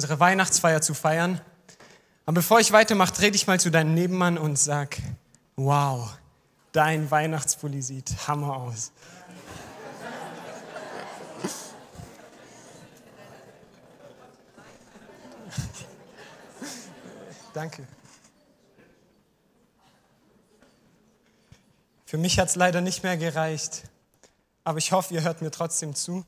unsere Weihnachtsfeier zu feiern. Aber bevor ich weitermache, dreh dich mal zu deinem Nebenmann und sag, wow, dein Weihnachtspulli sieht Hammer aus. Danke. Für mich hat es leider nicht mehr gereicht, aber ich hoffe, ihr hört mir trotzdem zu.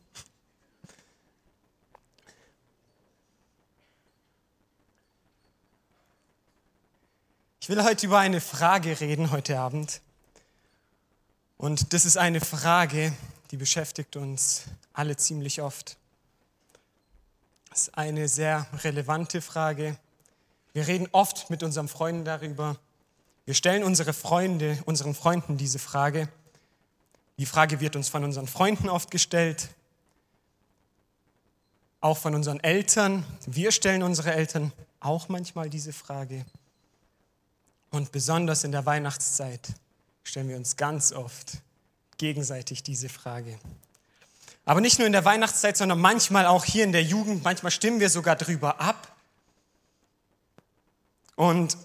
Ich will heute über eine Frage reden heute Abend. Und das ist eine Frage, die beschäftigt uns alle ziemlich oft. Das ist eine sehr relevante Frage. Wir reden oft mit unseren Freunden darüber. Wir stellen unsere Freunde, unseren Freunden diese Frage. Die Frage wird uns von unseren Freunden oft gestellt, auch von unseren Eltern. Wir stellen unsere Eltern auch manchmal diese Frage. Und besonders in der Weihnachtszeit stellen wir uns ganz oft gegenseitig diese Frage. Aber nicht nur in der Weihnachtszeit, sondern manchmal auch hier in der Jugend. Manchmal stimmen wir sogar darüber ab. Und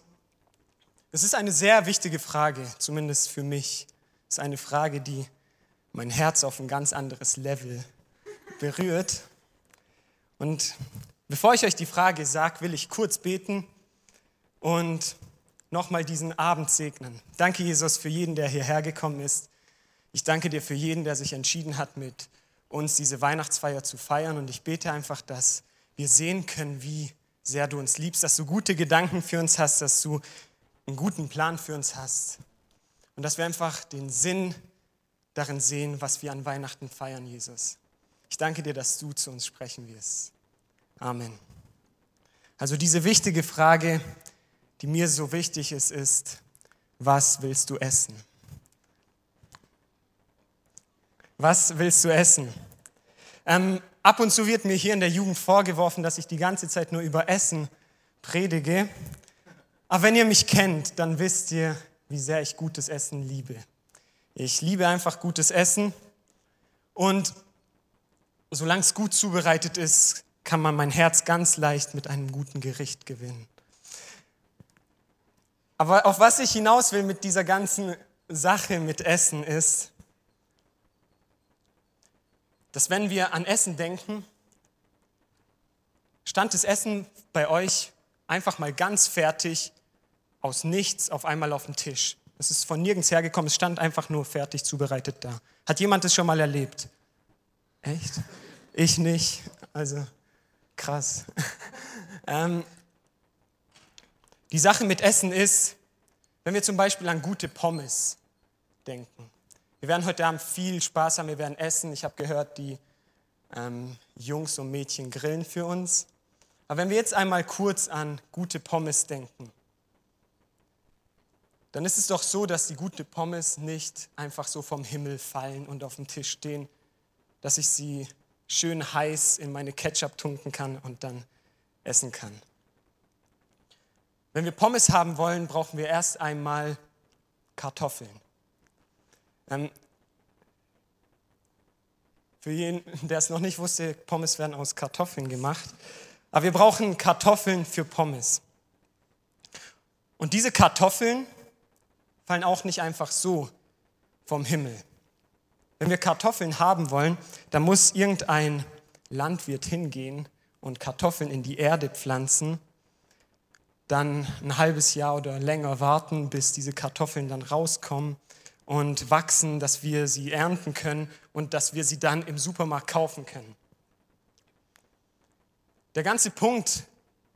es ist eine sehr wichtige Frage, zumindest für mich. Es ist eine Frage, die mein Herz auf ein ganz anderes Level berührt. Und bevor ich euch die Frage sage, will ich kurz beten und nochmal diesen Abend segnen. Danke, Jesus, für jeden, der hierher gekommen ist. Ich danke dir für jeden, der sich entschieden hat, mit uns diese Weihnachtsfeier zu feiern. Und ich bete einfach, dass wir sehen können, wie sehr du uns liebst, dass du gute Gedanken für uns hast, dass du einen guten Plan für uns hast. Und dass wir einfach den Sinn darin sehen, was wir an Weihnachten feiern, Jesus. Ich danke dir, dass du zu uns sprechen wirst. Amen. Also diese wichtige Frage, die mir so wichtig ist, ist, was willst du essen? Was willst du essen? Ähm, ab und zu wird mir hier in der Jugend vorgeworfen, dass ich die ganze Zeit nur über Essen predige. Aber wenn ihr mich kennt, dann wisst ihr, wie sehr ich gutes Essen liebe. Ich liebe einfach gutes Essen und solange es gut zubereitet ist, kann man mein Herz ganz leicht mit einem guten Gericht gewinnen. Aber auf was ich hinaus will mit dieser ganzen Sache mit Essen ist, dass wenn wir an Essen denken, stand das Essen bei euch einfach mal ganz fertig aus nichts auf einmal auf dem Tisch. Es ist von nirgends hergekommen, es stand einfach nur fertig zubereitet da. Hat jemand das schon mal erlebt? Echt? Ich nicht. Also krass. ähm, die Sache mit Essen ist, wenn wir zum Beispiel an gute Pommes denken. Wir werden heute Abend viel Spaß haben, wir werden essen. Ich habe gehört, die ähm, Jungs und Mädchen grillen für uns. Aber wenn wir jetzt einmal kurz an gute Pommes denken, dann ist es doch so, dass die gute Pommes nicht einfach so vom Himmel fallen und auf dem Tisch stehen, dass ich sie schön heiß in meine Ketchup tunken kann und dann essen kann. Wenn wir Pommes haben wollen, brauchen wir erst einmal Kartoffeln. Ähm, für jeden, der es noch nicht wusste, Pommes werden aus Kartoffeln gemacht. Aber wir brauchen Kartoffeln für Pommes. Und diese Kartoffeln fallen auch nicht einfach so vom Himmel. Wenn wir Kartoffeln haben wollen, dann muss irgendein Landwirt hingehen und Kartoffeln in die Erde pflanzen dann ein halbes Jahr oder länger warten, bis diese Kartoffeln dann rauskommen und wachsen, dass wir sie ernten können und dass wir sie dann im Supermarkt kaufen können. Der ganze Punkt,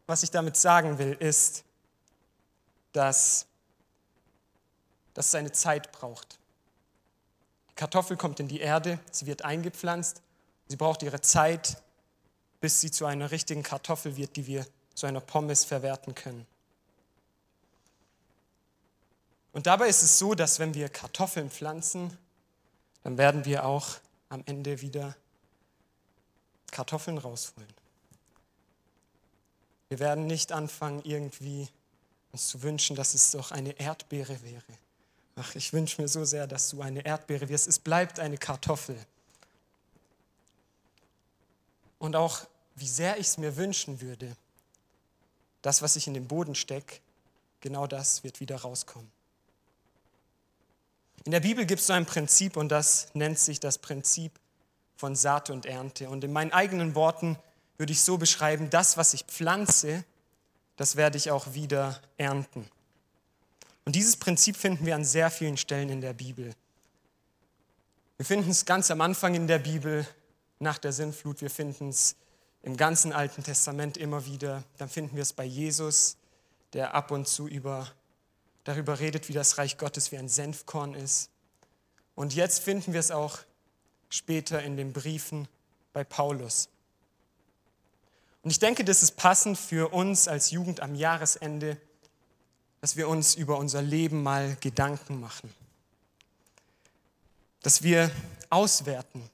was ich damit sagen will, ist, dass das seine Zeit braucht. Die Kartoffel kommt in die Erde, sie wird eingepflanzt, sie braucht ihre Zeit, bis sie zu einer richtigen Kartoffel wird, die wir zu einer Pommes verwerten können. Und dabei ist es so, dass wenn wir Kartoffeln pflanzen, dann werden wir auch am Ende wieder Kartoffeln rausholen. Wir werden nicht anfangen, irgendwie uns zu wünschen, dass es doch eine Erdbeere wäre. Ach, ich wünsche mir so sehr, dass du eine Erdbeere wirst. Es bleibt eine Kartoffel. Und auch wie sehr ich es mir wünschen würde, das, was ich in den Boden stecke, genau das wird wieder rauskommen. In der Bibel gibt es so ein Prinzip und das nennt sich das Prinzip von Saat und Ernte. Und in meinen eigenen Worten würde ich so beschreiben, das, was ich pflanze, das werde ich auch wieder ernten. Und dieses Prinzip finden wir an sehr vielen Stellen in der Bibel. Wir finden es ganz am Anfang in der Bibel, nach der Sinnflut. Wir finden es im ganzen Alten Testament immer wieder. Dann finden wir es bei Jesus, der ab und zu über, darüber redet, wie das Reich Gottes wie ein Senfkorn ist. Und jetzt finden wir es auch später in den Briefen bei Paulus. Und ich denke, das ist passend für uns als Jugend am Jahresende, dass wir uns über unser Leben mal Gedanken machen. Dass wir auswerten,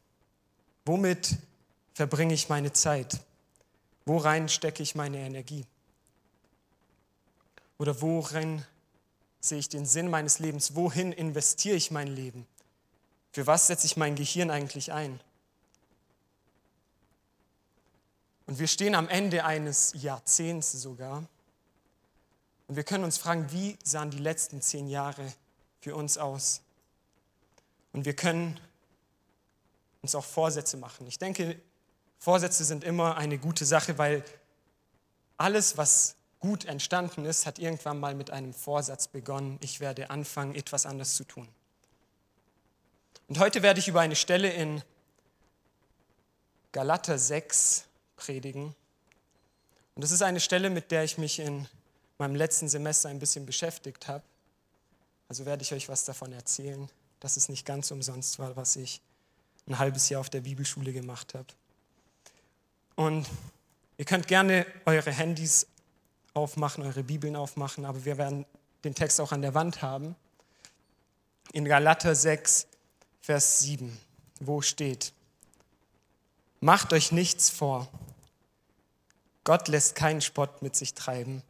womit verbringe ich meine Zeit? Worein stecke ich meine Energie? Oder worin sehe ich den Sinn meines Lebens? Wohin investiere ich mein Leben? Für was setze ich mein Gehirn eigentlich ein? Und wir stehen am Ende eines Jahrzehnts sogar. Und wir können uns fragen, wie sahen die letzten zehn Jahre für uns aus? Und wir können uns auch Vorsätze machen. Ich denke, Vorsätze sind immer eine gute Sache, weil alles, was gut entstanden ist, hat irgendwann mal mit einem Vorsatz begonnen. Ich werde anfangen, etwas anders zu tun. Und heute werde ich über eine Stelle in Galater 6 predigen. Und das ist eine Stelle, mit der ich mich in meinem letzten Semester ein bisschen beschäftigt habe. Also werde ich euch was davon erzählen, dass es nicht ganz umsonst war, was ich ein halbes Jahr auf der Bibelschule gemacht habe. Und ihr könnt gerne eure Handys aufmachen, eure Bibeln aufmachen, aber wir werden den Text auch an der Wand haben. In Galater 6, Vers 7, wo steht, Macht euch nichts vor. Gott lässt keinen Spott mit sich treiben.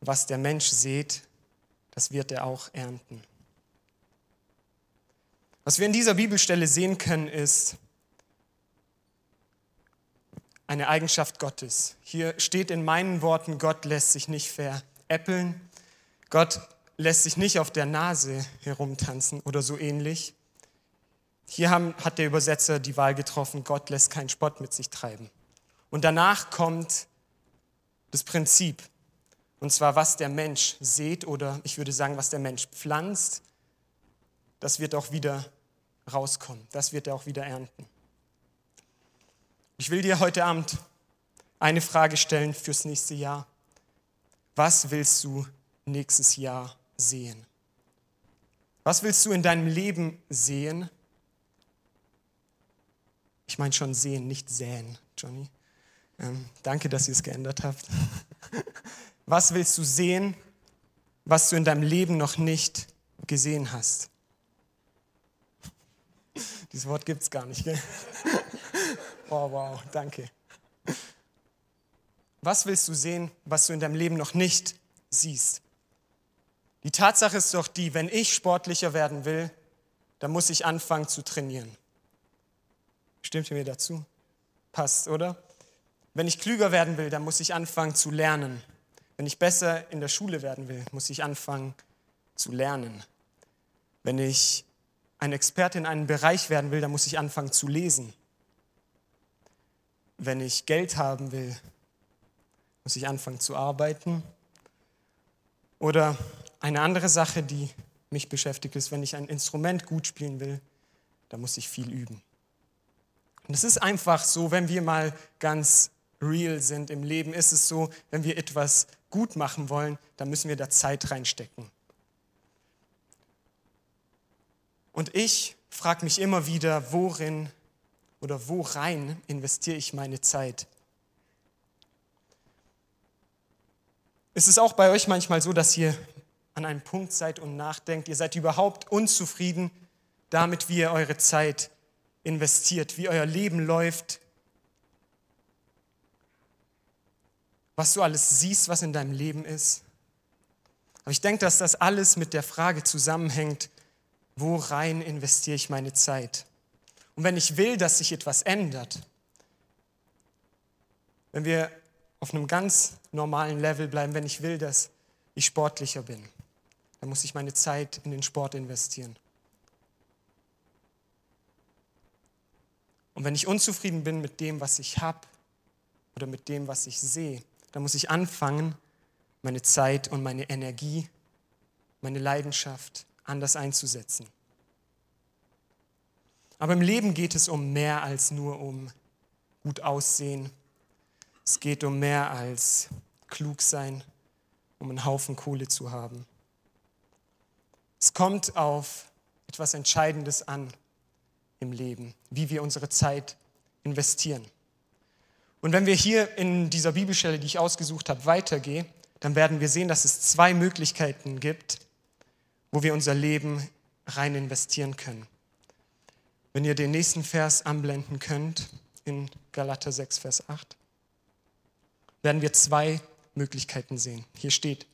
Was der Mensch sät, das wird er auch ernten. Was wir in dieser Bibelstelle sehen können, ist eine Eigenschaft Gottes. Hier steht in meinen Worten, Gott lässt sich nicht veräppeln. Gott lässt sich nicht auf der Nase herumtanzen oder so ähnlich. Hier haben, hat der Übersetzer die Wahl getroffen, Gott lässt keinen Spott mit sich treiben. Und danach kommt das Prinzip, und zwar was der Mensch sät oder ich würde sagen, was der Mensch pflanzt, das wird auch wieder rauskommen. Das wird er auch wieder ernten. Ich will dir heute Abend eine Frage stellen fürs nächste Jahr. Was willst du nächstes Jahr sehen? Was willst du in deinem Leben sehen? Ich meine schon sehen, nicht säen, Johnny. Ähm, danke, dass ihr es geändert habt. Was willst du sehen, was du in deinem Leben noch nicht gesehen hast? Dieses Wort gibt es gar nicht, gell? Oh, wow, danke. Was willst du sehen, was du in deinem Leben noch nicht siehst? Die Tatsache ist doch die, wenn ich sportlicher werden will, dann muss ich anfangen zu trainieren. Stimmt ihr mir dazu? Passt, oder? Wenn ich klüger werden will, dann muss ich anfangen zu lernen. Wenn ich besser in der Schule werden will, muss ich anfangen zu lernen. Wenn ich ein Experte in einem Bereich werden will, dann muss ich anfangen zu lesen. Wenn ich Geld haben will, muss ich anfangen zu arbeiten. Oder eine andere Sache, die mich beschäftigt, ist, wenn ich ein Instrument gut spielen will, dann muss ich viel üben. Und es ist einfach so, wenn wir mal ganz real sind im Leben, ist es so, wenn wir etwas gut machen wollen, dann müssen wir da Zeit reinstecken. Und ich frage mich immer wieder, worin oder wo rein investiere ich meine Zeit? Ist es auch bei euch manchmal so, dass ihr an einem Punkt seid und nachdenkt, ihr seid überhaupt unzufrieden damit, wie ihr eure Zeit investiert, wie euer Leben läuft, was du alles siehst, was in deinem Leben ist? Aber ich denke, dass das alles mit der Frage zusammenhängt, wo rein investiere ich meine Zeit? Und wenn ich will, dass sich etwas ändert, wenn wir auf einem ganz normalen Level bleiben, wenn ich will, dass ich sportlicher bin, dann muss ich meine Zeit in den Sport investieren. Und wenn ich unzufrieden bin mit dem, was ich habe oder mit dem, was ich sehe, dann muss ich anfangen, meine Zeit und meine Energie, meine Leidenschaft anders einzusetzen. Aber im Leben geht es um mehr als nur um gut aussehen. Es geht um mehr als klug sein, um einen Haufen Kohle zu haben. Es kommt auf etwas Entscheidendes an im Leben, wie wir unsere Zeit investieren. Und wenn wir hier in dieser Bibelstelle, die ich ausgesucht habe, weitergehen, dann werden wir sehen, dass es zwei Möglichkeiten gibt, wo wir unser Leben rein investieren können. Wenn ihr den nächsten Vers anblenden könnt, in Galater 6, Vers 8, werden wir zwei Möglichkeiten sehen. Hier steht,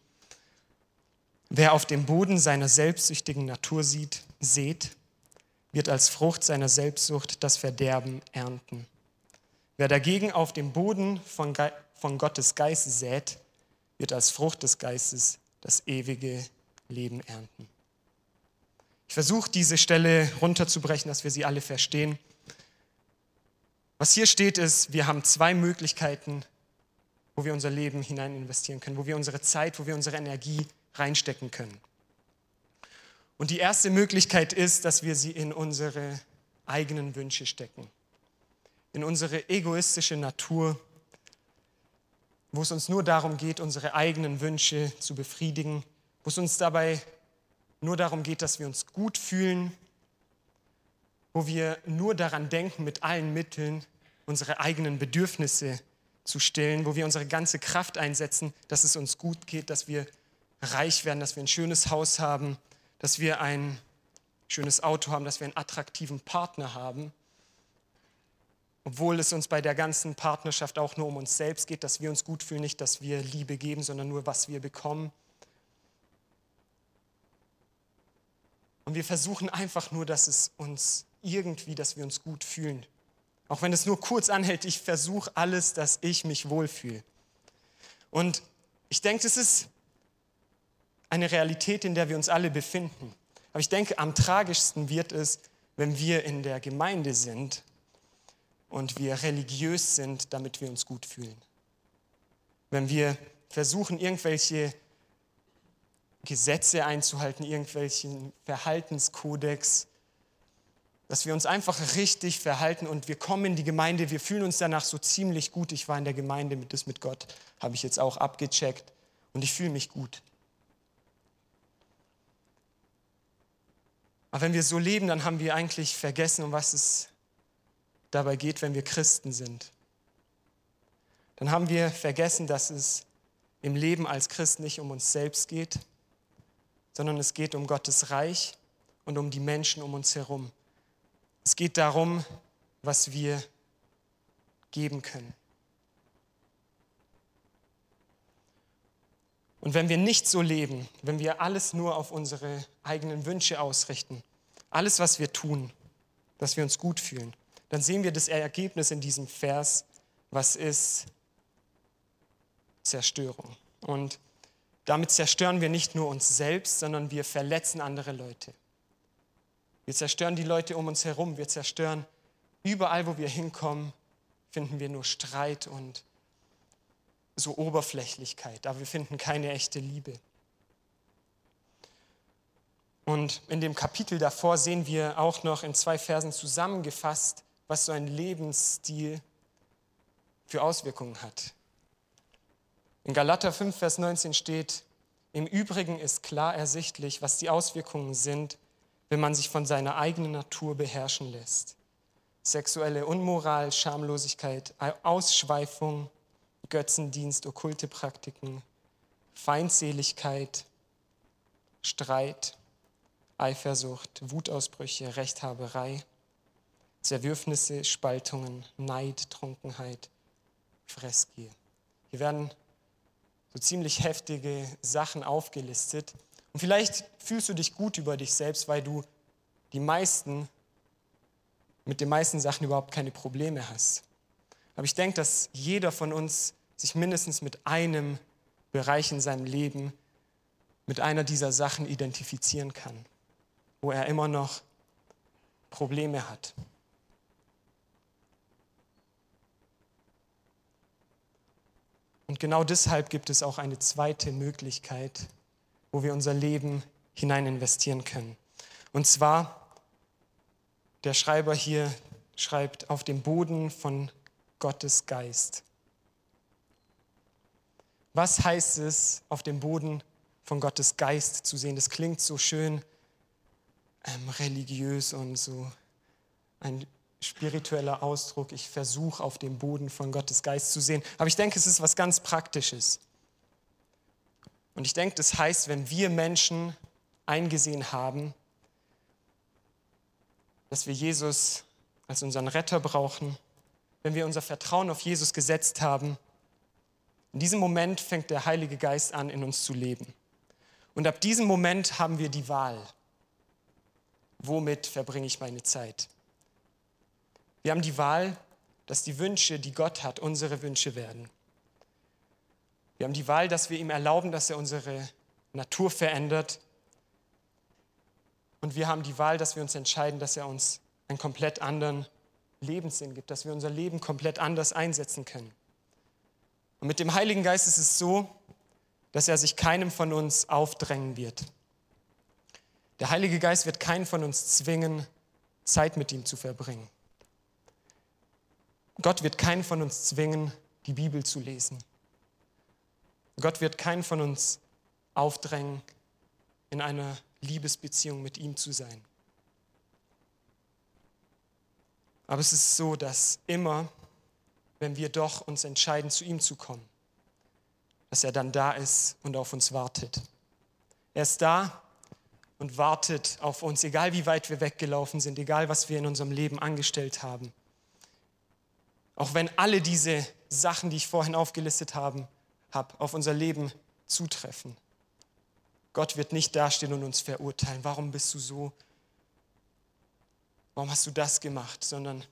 wer auf dem Boden seiner selbstsüchtigen Natur sieht, seht, wird als Frucht seiner Selbstsucht das Verderben ernten. Wer dagegen auf dem Boden von, Ge von Gottes Geist sät, wird als Frucht des Geistes das ewige Leben ernten. Ich versuche diese Stelle runterzubrechen, dass wir sie alle verstehen. Was hier steht ist, wir haben zwei Möglichkeiten, wo wir unser Leben hinein investieren können, wo wir unsere Zeit, wo wir unsere Energie reinstecken können. Und die erste Möglichkeit ist, dass wir sie in unsere eigenen Wünsche stecken, in unsere egoistische Natur, wo es uns nur darum geht, unsere eigenen Wünsche zu befriedigen, wo es uns dabei nur darum geht, dass wir uns gut fühlen, wo wir nur daran denken, mit allen Mitteln unsere eigenen Bedürfnisse zu stillen, wo wir unsere ganze Kraft einsetzen, dass es uns gut geht, dass wir reich werden, dass wir ein schönes Haus haben, dass wir ein schönes Auto haben, dass wir einen attraktiven Partner haben. Obwohl es uns bei der ganzen Partnerschaft auch nur um uns selbst geht, dass wir uns gut fühlen, nicht, dass wir Liebe geben, sondern nur, was wir bekommen. Und wir versuchen einfach nur, dass es uns irgendwie, dass wir uns gut fühlen. Auch wenn es nur kurz anhält, ich versuche alles, dass ich mich wohlfühle. Und ich denke, es ist eine Realität, in der wir uns alle befinden. Aber ich denke, am tragischsten wird es, wenn wir in der Gemeinde sind und wir religiös sind, damit wir uns gut fühlen. Wenn wir versuchen, irgendwelche Gesetze einzuhalten, irgendwelchen Verhaltenskodex, dass wir uns einfach richtig verhalten und wir kommen in die Gemeinde, wir fühlen uns danach so ziemlich gut. Ich war in der Gemeinde, mit das mit Gott habe ich jetzt auch abgecheckt und ich fühle mich gut. Aber wenn wir so leben, dann haben wir eigentlich vergessen, um was es dabei geht, wenn wir Christen sind. Dann haben wir vergessen, dass es im Leben als Christ nicht um uns selbst geht, sondern es geht um Gottes Reich und um die Menschen um uns herum. Es geht darum, was wir geben können. Und wenn wir nicht so leben, wenn wir alles nur auf unsere eigenen Wünsche ausrichten, alles, was wir tun, dass wir uns gut fühlen, dann sehen wir das Ergebnis in diesem Vers, was ist Zerstörung. Und damit zerstören wir nicht nur uns selbst, sondern wir verletzen andere Leute. Wir zerstören die Leute um uns herum, wir zerstören überall, wo wir hinkommen, finden wir nur Streit und so Oberflächlichkeit, aber wir finden keine echte Liebe. Und in dem Kapitel davor sehen wir auch noch in zwei Versen zusammengefasst, was so ein Lebensstil für Auswirkungen hat. In Galater 5, Vers 19 steht, im Übrigen ist klar ersichtlich, was die Auswirkungen sind, wenn man sich von seiner eigenen Natur beherrschen lässt. Sexuelle Unmoral, Schamlosigkeit, Ausschweifung, Götzendienst, okkulte Praktiken, Feindseligkeit, Streit, Eifersucht, Wutausbrüche, Rechthaberei, Zerwürfnisse, Spaltungen, Neid, Trunkenheit, Fressgier. Hier werden so ziemlich heftige Sachen aufgelistet. Und vielleicht fühlst du dich gut über dich selbst, weil du die meisten, mit den meisten Sachen überhaupt keine Probleme hast. Aber ich denke, dass jeder von uns sich mindestens mit einem Bereich in seinem Leben, mit einer dieser Sachen identifizieren kann, wo er immer noch Probleme hat. Und genau deshalb gibt es auch eine zweite Möglichkeit, wo wir unser Leben hinein investieren können. Und zwar, der Schreiber hier schreibt, auf dem Boden von Gottes Geist. Was heißt es, auf dem Boden von Gottes Geist zu sehen? Das klingt so schön ähm, religiös und so ein spiritueller Ausdruck. Ich versuche auf dem Boden von Gottes Geist zu sehen. Aber ich denke, es ist was ganz Praktisches. Und ich denke, das heißt, wenn wir Menschen eingesehen haben, dass wir Jesus als unseren Retter brauchen, wenn wir unser Vertrauen auf Jesus gesetzt haben, in diesem Moment fängt der Heilige Geist an, in uns zu leben. Und ab diesem Moment haben wir die Wahl. Womit verbringe ich meine Zeit? Wir haben die Wahl, dass die Wünsche, die Gott hat, unsere Wünsche werden. Wir haben die Wahl, dass wir ihm erlauben, dass er unsere Natur verändert. Und wir haben die Wahl, dass wir uns entscheiden, dass er uns einen komplett anderen Lebenssinn gibt, dass wir unser Leben komplett anders einsetzen können. Und mit dem Heiligen Geist ist es so, dass er sich keinem von uns aufdrängen wird. Der Heilige Geist wird keinen von uns zwingen, Zeit mit ihm zu verbringen. Gott wird keinen von uns zwingen, die Bibel zu lesen. Gott wird keinen von uns aufdrängen, in einer Liebesbeziehung mit ihm zu sein. Aber es ist so, dass immer, wenn wir doch uns entscheiden, zu ihm zu kommen, dass er dann da ist und auf uns wartet. Er ist da und wartet auf uns, egal wie weit wir weggelaufen sind, egal was wir in unserem Leben angestellt haben. Auch wenn alle diese Sachen, die ich vorhin aufgelistet habe, hab, auf unser Leben zutreffen. Gott wird nicht dastehen und uns verurteilen. Warum bist du so? Warum hast du das gemacht? Sondern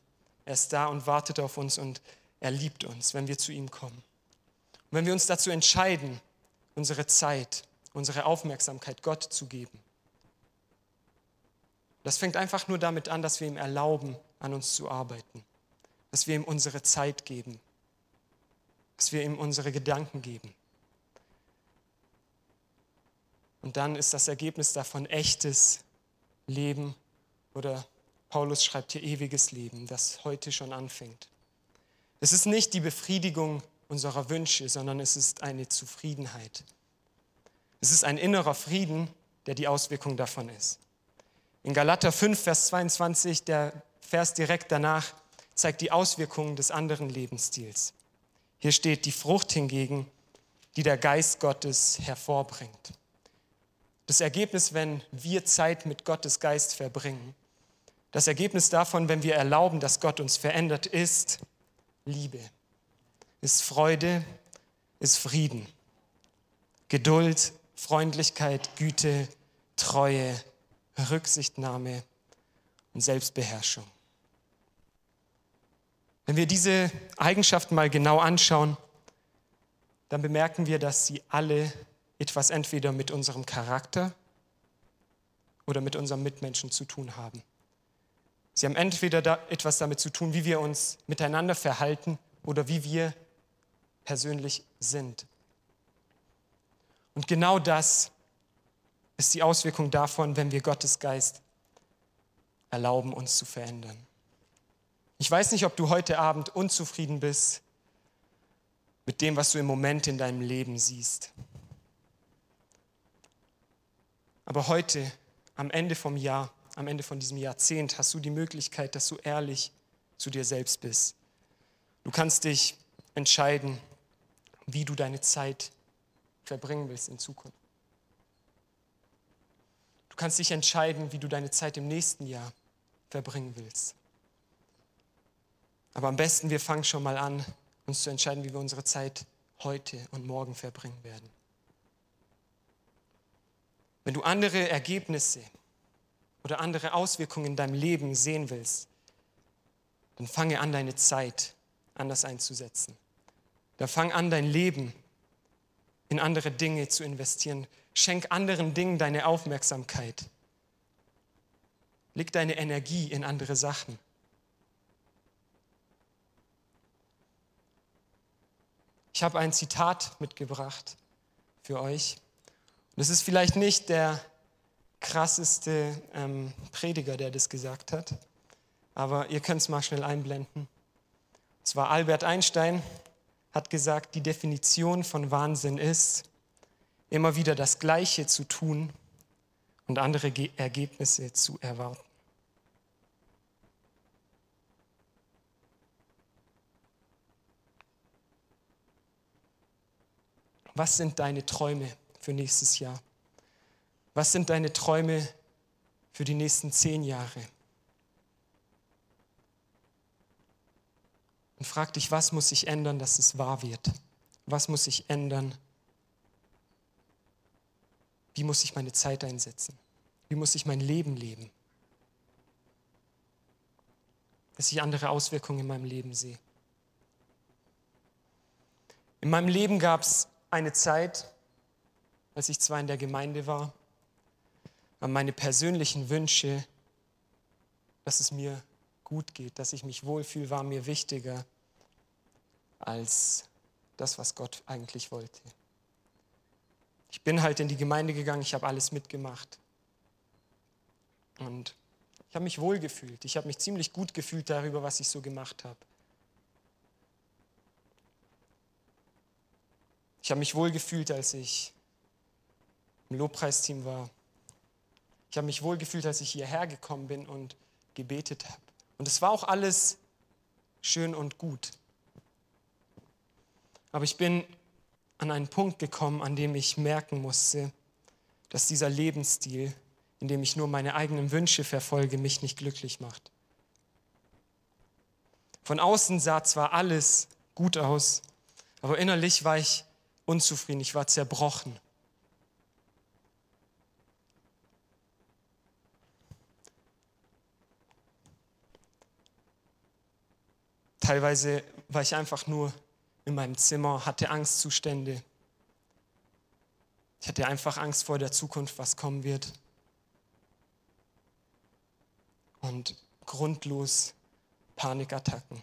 er ist da und wartet auf uns und er liebt uns, wenn wir zu ihm kommen. Und wenn wir uns dazu entscheiden, unsere Zeit, unsere Aufmerksamkeit Gott zu geben. Das fängt einfach nur damit an, dass wir ihm erlauben, an uns zu arbeiten dass wir ihm unsere Zeit geben, dass wir ihm unsere Gedanken geben. Und dann ist das Ergebnis davon echtes Leben oder Paulus schreibt hier ewiges Leben, das heute schon anfängt. Es ist nicht die Befriedigung unserer Wünsche, sondern es ist eine Zufriedenheit. Es ist ein innerer Frieden, der die Auswirkung davon ist. In Galater 5, Vers 22, der Vers direkt danach, zeigt die Auswirkungen des anderen Lebensstils. Hier steht die Frucht hingegen, die der Geist Gottes hervorbringt. Das Ergebnis, wenn wir Zeit mit Gottes Geist verbringen, das Ergebnis davon, wenn wir erlauben, dass Gott uns verändert, ist Liebe, ist Freude, ist Frieden, Geduld, Freundlichkeit, Güte, Treue, Rücksichtnahme und Selbstbeherrschung. Wenn wir diese Eigenschaften mal genau anschauen, dann bemerken wir, dass sie alle etwas entweder mit unserem Charakter oder mit unserem Mitmenschen zu tun haben. Sie haben entweder da etwas damit zu tun, wie wir uns miteinander verhalten oder wie wir persönlich sind. Und genau das ist die Auswirkung davon, wenn wir Gottes Geist erlauben, uns zu verändern. Ich weiß nicht, ob du heute Abend unzufrieden bist mit dem, was du im Moment in deinem Leben siehst. Aber heute, am Ende vom Jahr, am Ende von diesem Jahrzehnt, hast du die Möglichkeit, dass du ehrlich zu dir selbst bist. Du kannst dich entscheiden, wie du deine Zeit verbringen willst in Zukunft. Du kannst dich entscheiden, wie du deine Zeit im nächsten Jahr verbringen willst. Aber am besten, wir fangen schon mal an, uns zu entscheiden, wie wir unsere Zeit heute und morgen verbringen werden. Wenn du andere Ergebnisse oder andere Auswirkungen in deinem Leben sehen willst, dann fange an, deine Zeit anders einzusetzen. Da fang an, dein Leben in andere Dinge zu investieren. Schenk anderen Dingen deine Aufmerksamkeit. Leg deine Energie in andere Sachen. Ich habe ein Zitat mitgebracht für euch. Und es ist vielleicht nicht der krasseste ähm, Prediger, der das gesagt hat, aber ihr könnt es mal schnell einblenden. Es war Albert Einstein, hat gesagt, die Definition von Wahnsinn ist, immer wieder das Gleiche zu tun und andere Ge Ergebnisse zu erwarten. Was sind deine Träume für nächstes Jahr? Was sind deine Träume für die nächsten zehn Jahre? Und frag dich, was muss sich ändern, dass es wahr wird? Was muss sich ändern? Wie muss ich meine Zeit einsetzen? Wie muss ich mein Leben leben? Dass ich andere Auswirkungen in meinem Leben sehe. In meinem Leben gab es eine Zeit, als ich zwar in der Gemeinde war, aber meine persönlichen Wünsche, dass es mir gut geht, dass ich mich wohlfühle, war mir wichtiger als das, was Gott eigentlich wollte. Ich bin halt in die Gemeinde gegangen, ich habe alles mitgemacht. Und ich habe mich wohl gefühlt. Ich habe mich ziemlich gut gefühlt darüber, was ich so gemacht habe. Ich habe mich wohl gefühlt, als ich im Lobpreisteam war. Ich habe mich wohl gefühlt, als ich hierher gekommen bin und gebetet habe. Und es war auch alles schön und gut. Aber ich bin an einen Punkt gekommen, an dem ich merken musste, dass dieser Lebensstil, in dem ich nur meine eigenen Wünsche verfolge, mich nicht glücklich macht. Von außen sah zwar alles gut aus, aber innerlich war ich unzufrieden, ich war zerbrochen. Teilweise war ich einfach nur in meinem Zimmer, hatte Angstzustände. Ich hatte einfach Angst vor der Zukunft, was kommen wird. Und grundlos Panikattacken.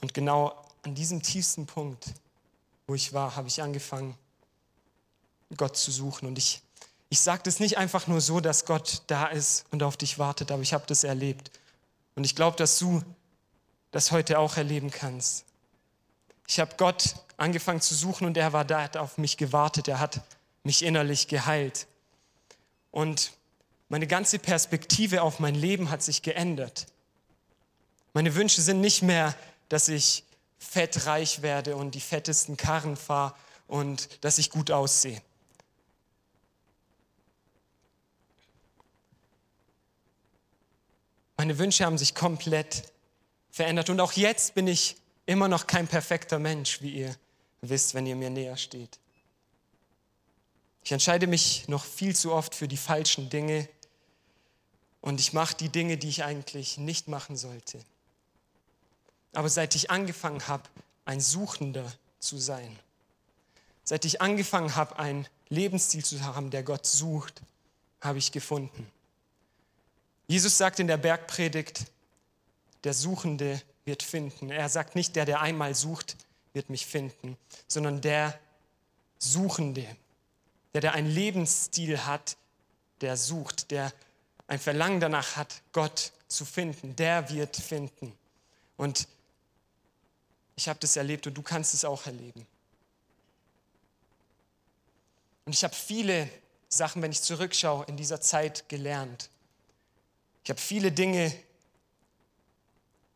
Und genau an diesem tiefsten Punkt wo ich war, habe ich angefangen, Gott zu suchen. Und ich, ich sage das nicht einfach nur so, dass Gott da ist und auf dich wartet, aber ich habe das erlebt. Und ich glaube, dass du das heute auch erleben kannst. Ich habe Gott angefangen zu suchen und er war da, hat auf mich gewartet, er hat mich innerlich geheilt. Und meine ganze Perspektive auf mein Leben hat sich geändert. Meine Wünsche sind nicht mehr, dass ich fettreich werde und die fettesten Karren fahre und dass ich gut aussehe. Meine Wünsche haben sich komplett verändert und auch jetzt bin ich immer noch kein perfekter Mensch, wie ihr wisst, wenn ihr mir näher steht. Ich entscheide mich noch viel zu oft für die falschen Dinge und ich mache die Dinge, die ich eigentlich nicht machen sollte. Aber seit ich angefangen habe, ein Suchender zu sein, seit ich angefangen habe, einen Lebensstil zu haben, der Gott sucht, habe ich gefunden. Jesus sagt in der Bergpredigt, der Suchende wird finden. Er sagt nicht, der, der einmal sucht, wird mich finden, sondern der Suchende, der, der einen Lebensstil hat, der sucht, der ein Verlangen danach hat, Gott zu finden, der wird finden. Und ich habe das erlebt und du kannst es auch erleben. Und ich habe viele Sachen, wenn ich zurückschaue, in dieser Zeit gelernt. Ich habe viele Dinge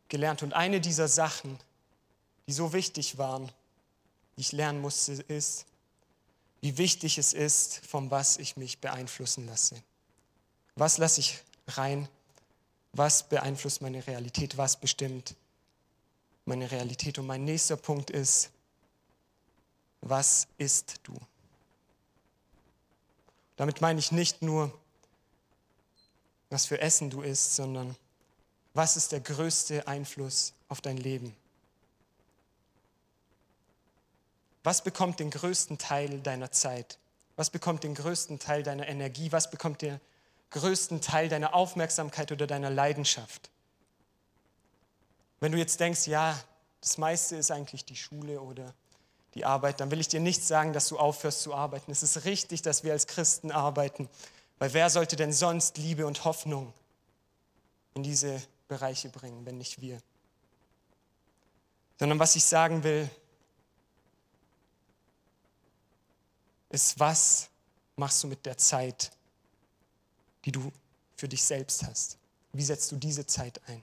gelernt und eine dieser Sachen, die so wichtig waren, die ich lernen musste, ist, wie wichtig es ist, von was ich mich beeinflussen lasse. Was lasse ich rein? Was beeinflusst meine Realität? Was bestimmt meine Realität. Und mein nächster Punkt ist, was isst du? Damit meine ich nicht nur, was für Essen du isst, sondern was ist der größte Einfluss auf dein Leben? Was bekommt den größten Teil deiner Zeit? Was bekommt den größten Teil deiner Energie? Was bekommt den größten Teil deiner Aufmerksamkeit oder deiner Leidenschaft? Wenn du jetzt denkst, ja, das meiste ist eigentlich die Schule oder die Arbeit, dann will ich dir nicht sagen, dass du aufhörst zu arbeiten. Es ist richtig, dass wir als Christen arbeiten, weil wer sollte denn sonst Liebe und Hoffnung in diese Bereiche bringen, wenn nicht wir? Sondern was ich sagen will, ist, was machst du mit der Zeit, die du für dich selbst hast? Wie setzt du diese Zeit ein?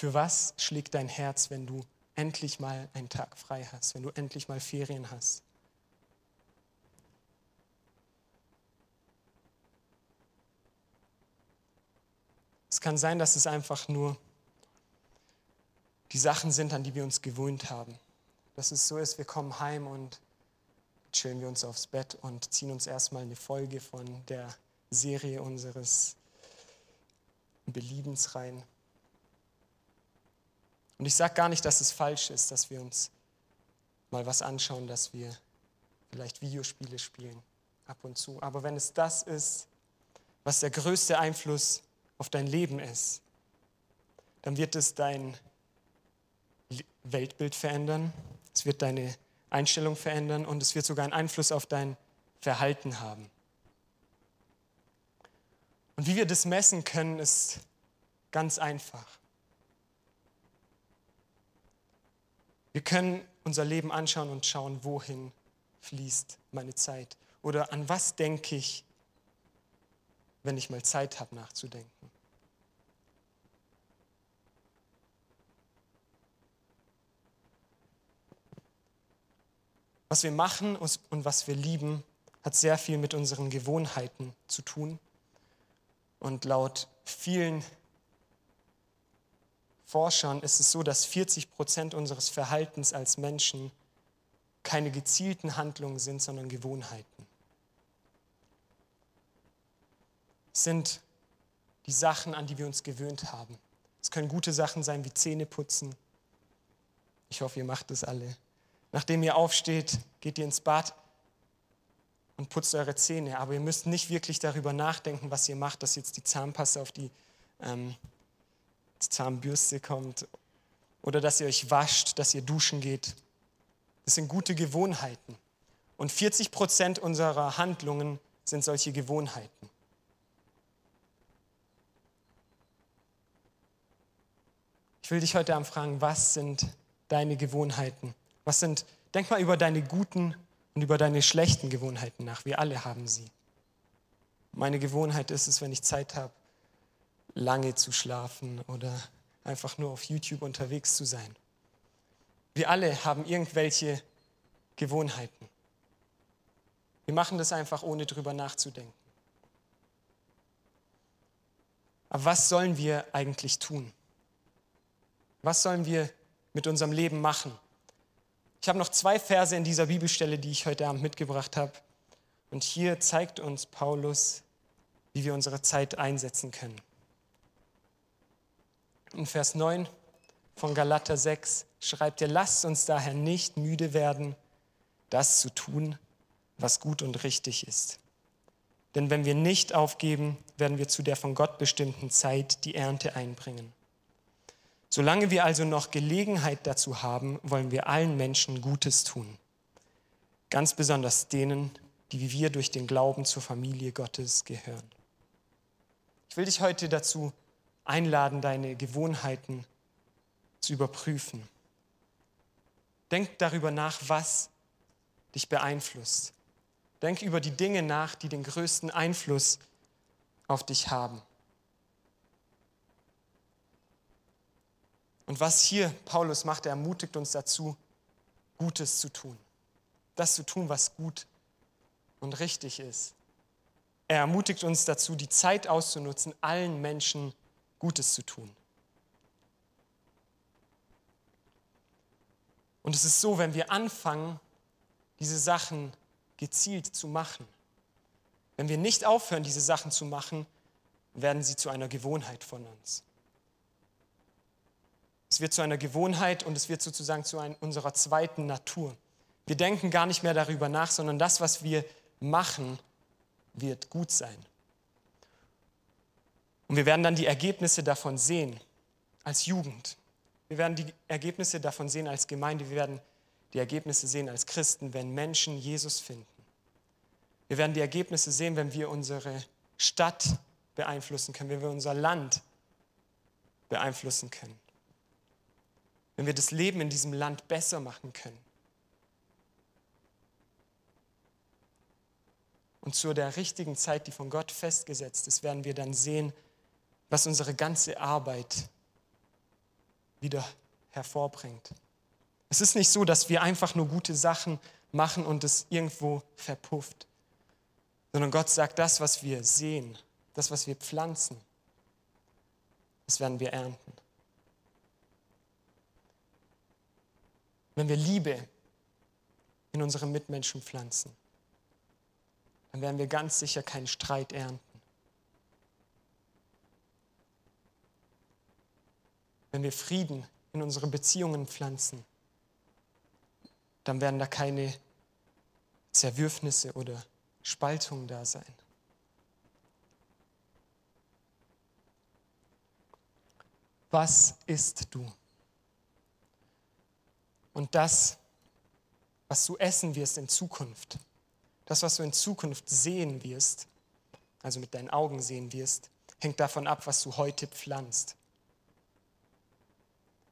Für was schlägt dein Herz, wenn du endlich mal einen Tag frei hast, wenn du endlich mal Ferien hast? Es kann sein, dass es einfach nur die Sachen sind, an die wir uns gewöhnt haben. Dass es so ist, wir kommen heim und chillen wir uns aufs Bett und ziehen uns erstmal eine Folge von der Serie unseres Beliebens rein. Und ich sage gar nicht, dass es falsch ist, dass wir uns mal was anschauen, dass wir vielleicht Videospiele spielen, ab und zu. Aber wenn es das ist, was der größte Einfluss auf dein Leben ist, dann wird es dein Weltbild verändern, es wird deine Einstellung verändern und es wird sogar einen Einfluss auf dein Verhalten haben. Und wie wir das messen können, ist ganz einfach. Wir können unser Leben anschauen und schauen, wohin fließt meine Zeit. Oder an was denke ich, wenn ich mal Zeit habe nachzudenken. Was wir machen und was wir lieben, hat sehr viel mit unseren Gewohnheiten zu tun. Und laut vielen Forschern ist es so, dass 40 Prozent unseres Verhaltens als Menschen keine gezielten Handlungen sind, sondern Gewohnheiten. sind die Sachen, an die wir uns gewöhnt haben. Es können gute Sachen sein wie Zähne putzen. Ich hoffe, ihr macht das alle. Nachdem ihr aufsteht, geht ihr ins Bad und putzt eure Zähne. Aber ihr müsst nicht wirklich darüber nachdenken, was ihr macht, dass jetzt die Zahnpasta auf die, ähm, Zahnbürste kommt oder dass ihr euch wascht, dass ihr duschen geht. Das sind gute Gewohnheiten. Und 40 Prozent unserer Handlungen sind solche Gewohnheiten. Ich will dich heute Abend fragen, was sind deine Gewohnheiten? Was sind, denk mal über deine guten und über deine schlechten Gewohnheiten nach. Wir alle haben sie. Meine Gewohnheit ist es, wenn ich Zeit habe, lange zu schlafen oder einfach nur auf YouTube unterwegs zu sein. Wir alle haben irgendwelche Gewohnheiten. Wir machen das einfach, ohne drüber nachzudenken. Aber was sollen wir eigentlich tun? Was sollen wir mit unserem Leben machen? Ich habe noch zwei Verse in dieser Bibelstelle, die ich heute Abend mitgebracht habe. Und hier zeigt uns Paulus, wie wir unsere Zeit einsetzen können. In Vers 9 von Galater 6 schreibt er, lasst uns daher nicht müde werden, das zu tun, was gut und richtig ist. Denn wenn wir nicht aufgeben, werden wir zu der von Gott bestimmten Zeit die Ernte einbringen. Solange wir also noch Gelegenheit dazu haben, wollen wir allen Menschen Gutes tun. Ganz besonders denen, die wie wir durch den Glauben zur Familie Gottes gehören. Ich will dich heute dazu einladen, deine Gewohnheiten zu überprüfen. Denk darüber nach, was dich beeinflusst. Denk über die Dinge nach, die den größten Einfluss auf dich haben. Und was hier Paulus macht, er ermutigt uns dazu, Gutes zu tun. Das zu tun, was gut und richtig ist. Er ermutigt uns dazu, die Zeit auszunutzen, allen Menschen Gutes zu tun. Und es ist so, wenn wir anfangen, diese Sachen gezielt zu machen. Wenn wir nicht aufhören, diese Sachen zu machen, werden sie zu einer Gewohnheit von uns. Es wird zu einer Gewohnheit und es wird sozusagen zu ein, unserer zweiten Natur. Wir denken gar nicht mehr darüber nach, sondern das, was wir machen, wird gut sein. Und wir werden dann die Ergebnisse davon sehen als Jugend. Wir werden die Ergebnisse davon sehen als Gemeinde. Wir werden die Ergebnisse sehen als Christen, wenn Menschen Jesus finden. Wir werden die Ergebnisse sehen, wenn wir unsere Stadt beeinflussen können, wenn wir unser Land beeinflussen können, wenn wir das Leben in diesem Land besser machen können. Und zu der richtigen Zeit, die von Gott festgesetzt ist, werden wir dann sehen, was unsere ganze Arbeit wieder hervorbringt. Es ist nicht so, dass wir einfach nur gute Sachen machen und es irgendwo verpufft, sondern Gott sagt, das, was wir sehen, das, was wir pflanzen, das werden wir ernten. Wenn wir Liebe in unsere Mitmenschen pflanzen, dann werden wir ganz sicher keinen Streit ernten. Wenn wir Frieden in unsere Beziehungen pflanzen, dann werden da keine Zerwürfnisse oder Spaltungen da sein. Was isst du? Und das, was du essen wirst in Zukunft, das, was du in Zukunft sehen wirst, also mit deinen Augen sehen wirst, hängt davon ab, was du heute pflanzt.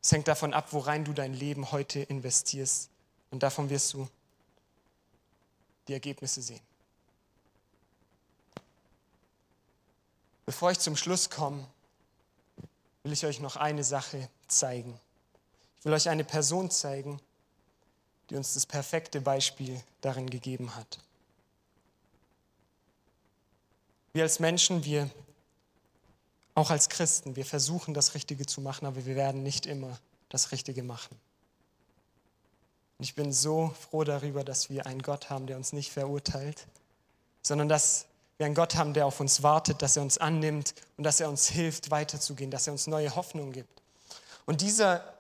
Es hängt davon ab, worein du dein Leben heute investierst. Und davon wirst du die Ergebnisse sehen. Bevor ich zum Schluss komme, will ich euch noch eine Sache zeigen. Ich will euch eine Person zeigen, die uns das perfekte Beispiel darin gegeben hat. Wir als Menschen, wir auch als Christen, wir versuchen das Richtige zu machen, aber wir werden nicht immer das Richtige machen. Und ich bin so froh darüber, dass wir einen Gott haben, der uns nicht verurteilt, sondern dass wir einen Gott haben, der auf uns wartet, dass er uns annimmt und dass er uns hilft, weiterzugehen, dass er uns neue Hoffnung gibt. Und dieser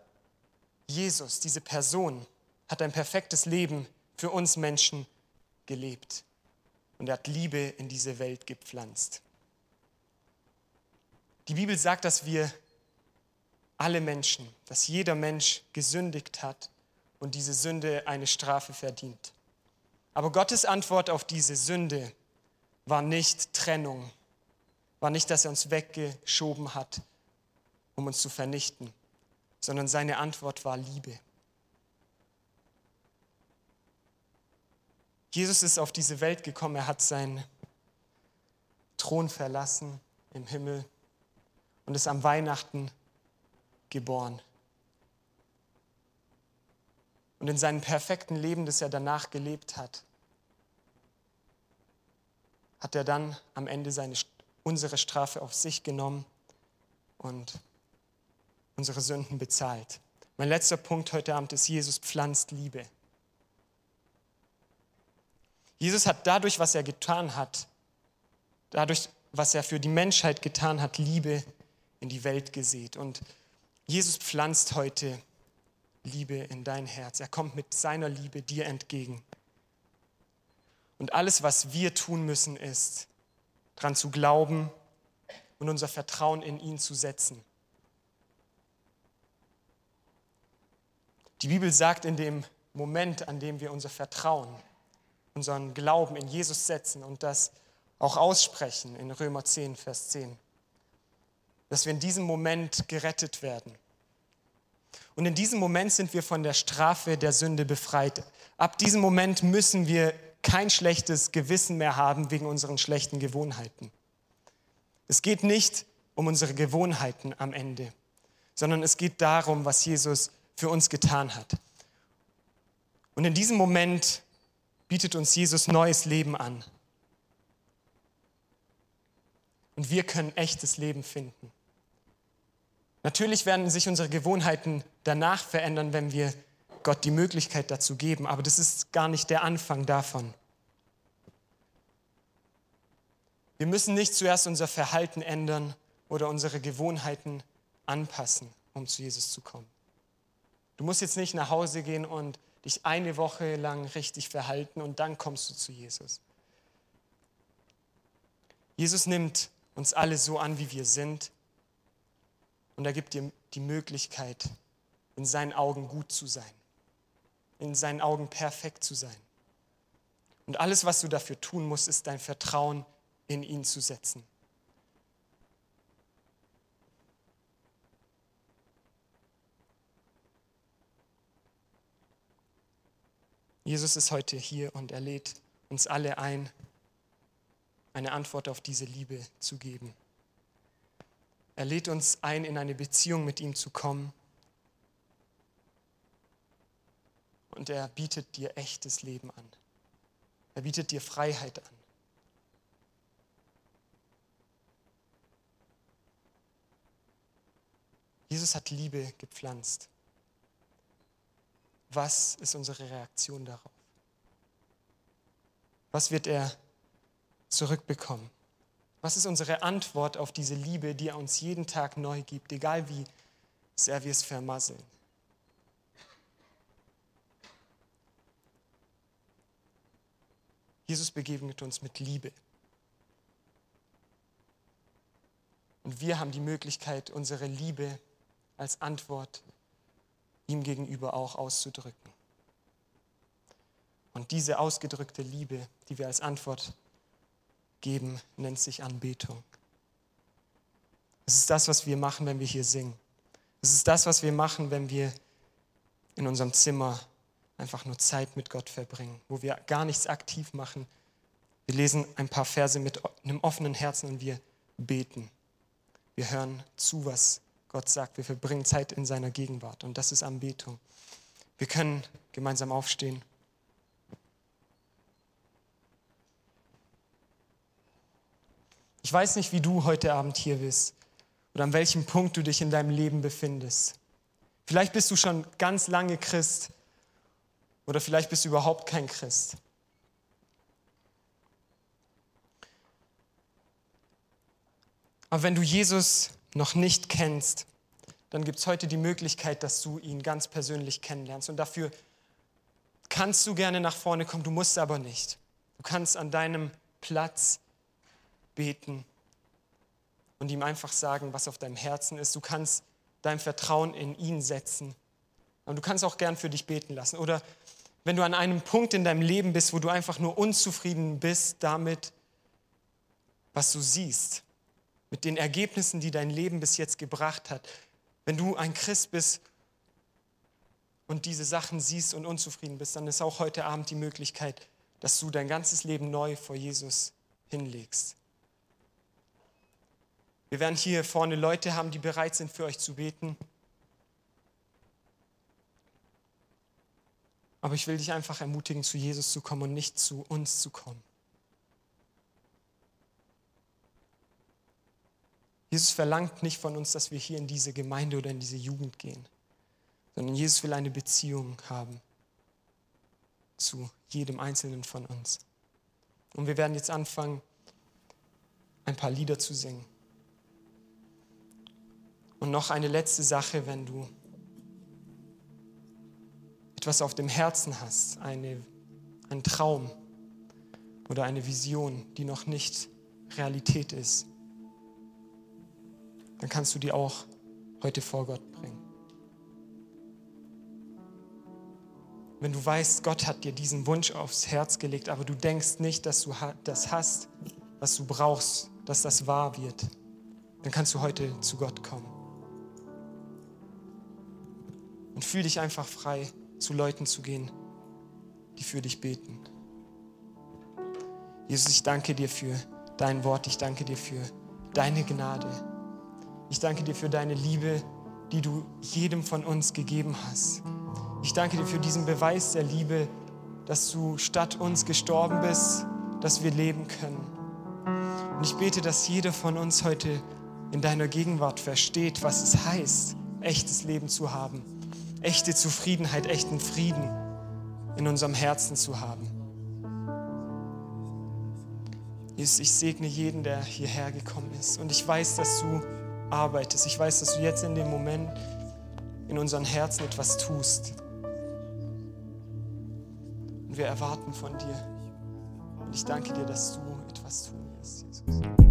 Jesus, diese Person, hat ein perfektes Leben für uns Menschen gelebt. Und er hat Liebe in diese Welt gepflanzt. Die Bibel sagt, dass wir alle Menschen, dass jeder Mensch gesündigt hat und diese Sünde eine Strafe verdient. Aber Gottes Antwort auf diese Sünde war nicht Trennung, war nicht, dass er uns weggeschoben hat, um uns zu vernichten, sondern seine Antwort war Liebe. Jesus ist auf diese Welt gekommen, er hat seinen Thron verlassen im Himmel und ist am Weihnachten geboren. Und in seinem perfekten Leben, das er danach gelebt hat, hat er dann am Ende seine, unsere Strafe auf sich genommen und unsere Sünden bezahlt. Mein letzter Punkt heute Abend ist, Jesus pflanzt Liebe. Jesus hat dadurch, was er getan hat, dadurch, was er für die Menschheit getan hat, Liebe in die Welt gesät. Und Jesus pflanzt heute Liebe in dein Herz. Er kommt mit seiner Liebe dir entgegen. Und alles, was wir tun müssen, ist, daran zu glauben und unser Vertrauen in ihn zu setzen. Die Bibel sagt in dem Moment, an dem wir unser Vertrauen, unseren Glauben in Jesus setzen und das auch aussprechen in Römer 10, Vers 10, dass wir in diesem Moment gerettet werden. Und in diesem Moment sind wir von der Strafe der Sünde befreit. Ab diesem Moment müssen wir kein schlechtes Gewissen mehr haben wegen unseren schlechten Gewohnheiten. Es geht nicht um unsere Gewohnheiten am Ende, sondern es geht darum, was Jesus für uns getan hat. Und in diesem Moment bietet uns Jesus neues Leben an. Und wir können echtes Leben finden. Natürlich werden sich unsere Gewohnheiten danach verändern, wenn wir Gott die Möglichkeit dazu geben, aber das ist gar nicht der Anfang davon. Wir müssen nicht zuerst unser Verhalten ändern oder unsere Gewohnheiten anpassen, um zu Jesus zu kommen. Du musst jetzt nicht nach Hause gehen und dich eine Woche lang richtig verhalten und dann kommst du zu Jesus. Jesus nimmt uns alle so an, wie wir sind und er gibt dir die Möglichkeit, in seinen Augen gut zu sein, in seinen Augen perfekt zu sein. Und alles, was du dafür tun musst, ist dein Vertrauen in ihn zu setzen. Jesus ist heute hier und er lädt uns alle ein, eine Antwort auf diese Liebe zu geben. Er lädt uns ein, in eine Beziehung mit ihm zu kommen. Und er bietet dir echtes Leben an. Er bietet dir Freiheit an. Jesus hat Liebe gepflanzt. Was ist unsere Reaktion darauf? Was wird er zurückbekommen? Was ist unsere Antwort auf diese Liebe, die er uns jeden Tag neu gibt, egal wie sehr wir es vermasseln? Jesus begegnet uns mit Liebe. Und wir haben die Möglichkeit, unsere Liebe als Antwort ihm gegenüber auch auszudrücken. Und diese ausgedrückte Liebe, die wir als Antwort geben, nennt sich Anbetung. Es ist das, was wir machen, wenn wir hier singen. Es ist das, was wir machen, wenn wir in unserem Zimmer einfach nur Zeit mit Gott verbringen, wo wir gar nichts aktiv machen. Wir lesen ein paar Verse mit einem offenen Herzen und wir beten. Wir hören zu, was Gott sagt, wir verbringen Zeit in seiner Gegenwart und das ist Anbetung. Wir können gemeinsam aufstehen. Ich weiß nicht, wie du heute Abend hier bist oder an welchem Punkt du dich in deinem Leben befindest. Vielleicht bist du schon ganz lange Christ oder vielleicht bist du überhaupt kein Christ. Aber wenn du Jesus noch nicht kennst, dann gibt es heute die Möglichkeit, dass du ihn ganz persönlich kennenlernst. Und dafür kannst du gerne nach vorne kommen, du musst aber nicht. Du kannst an deinem Platz beten und ihm einfach sagen, was auf deinem Herzen ist. Du kannst dein Vertrauen in ihn setzen. Und du kannst auch gern für dich beten lassen. Oder wenn du an einem Punkt in deinem Leben bist, wo du einfach nur unzufrieden bist damit, was du siehst, mit den Ergebnissen, die dein Leben bis jetzt gebracht hat. Wenn du ein Christ bist und diese Sachen siehst und unzufrieden bist, dann ist auch heute Abend die Möglichkeit, dass du dein ganzes Leben neu vor Jesus hinlegst. Wir werden hier vorne Leute haben, die bereit sind, für euch zu beten. Aber ich will dich einfach ermutigen, zu Jesus zu kommen und nicht zu uns zu kommen. Jesus verlangt nicht von uns, dass wir hier in diese Gemeinde oder in diese Jugend gehen, sondern Jesus will eine Beziehung haben zu jedem Einzelnen von uns. Und wir werden jetzt anfangen, ein paar Lieder zu singen. Und noch eine letzte Sache, wenn du etwas auf dem Herzen hast, eine, einen Traum oder eine Vision, die noch nicht Realität ist, dann kannst du die auch heute vor Gott bringen. Wenn du weißt, Gott hat dir diesen Wunsch aufs Herz gelegt, aber du denkst nicht, dass du das hast, was du brauchst, dass das wahr wird, dann kannst du heute zu Gott kommen. Und fühl dich einfach frei, zu Leuten zu gehen, die für dich beten. Jesus, ich danke dir für dein Wort, ich danke dir für deine Gnade. Ich danke dir für deine Liebe, die du jedem von uns gegeben hast. Ich danke dir für diesen Beweis der Liebe, dass du statt uns gestorben bist, dass wir leben können. Und ich bete, dass jeder von uns heute in deiner Gegenwart versteht, was es heißt, echtes Leben zu haben, echte Zufriedenheit, echten Frieden in unserem Herzen zu haben. Jesus, ich segne jeden, der hierher gekommen ist. Und ich weiß, dass du arbeitest. Ich weiß, dass du jetzt in dem Moment in unseren Herzen etwas tust. Und wir erwarten von dir. Und ich danke dir, dass du etwas tun wirst, Jesus.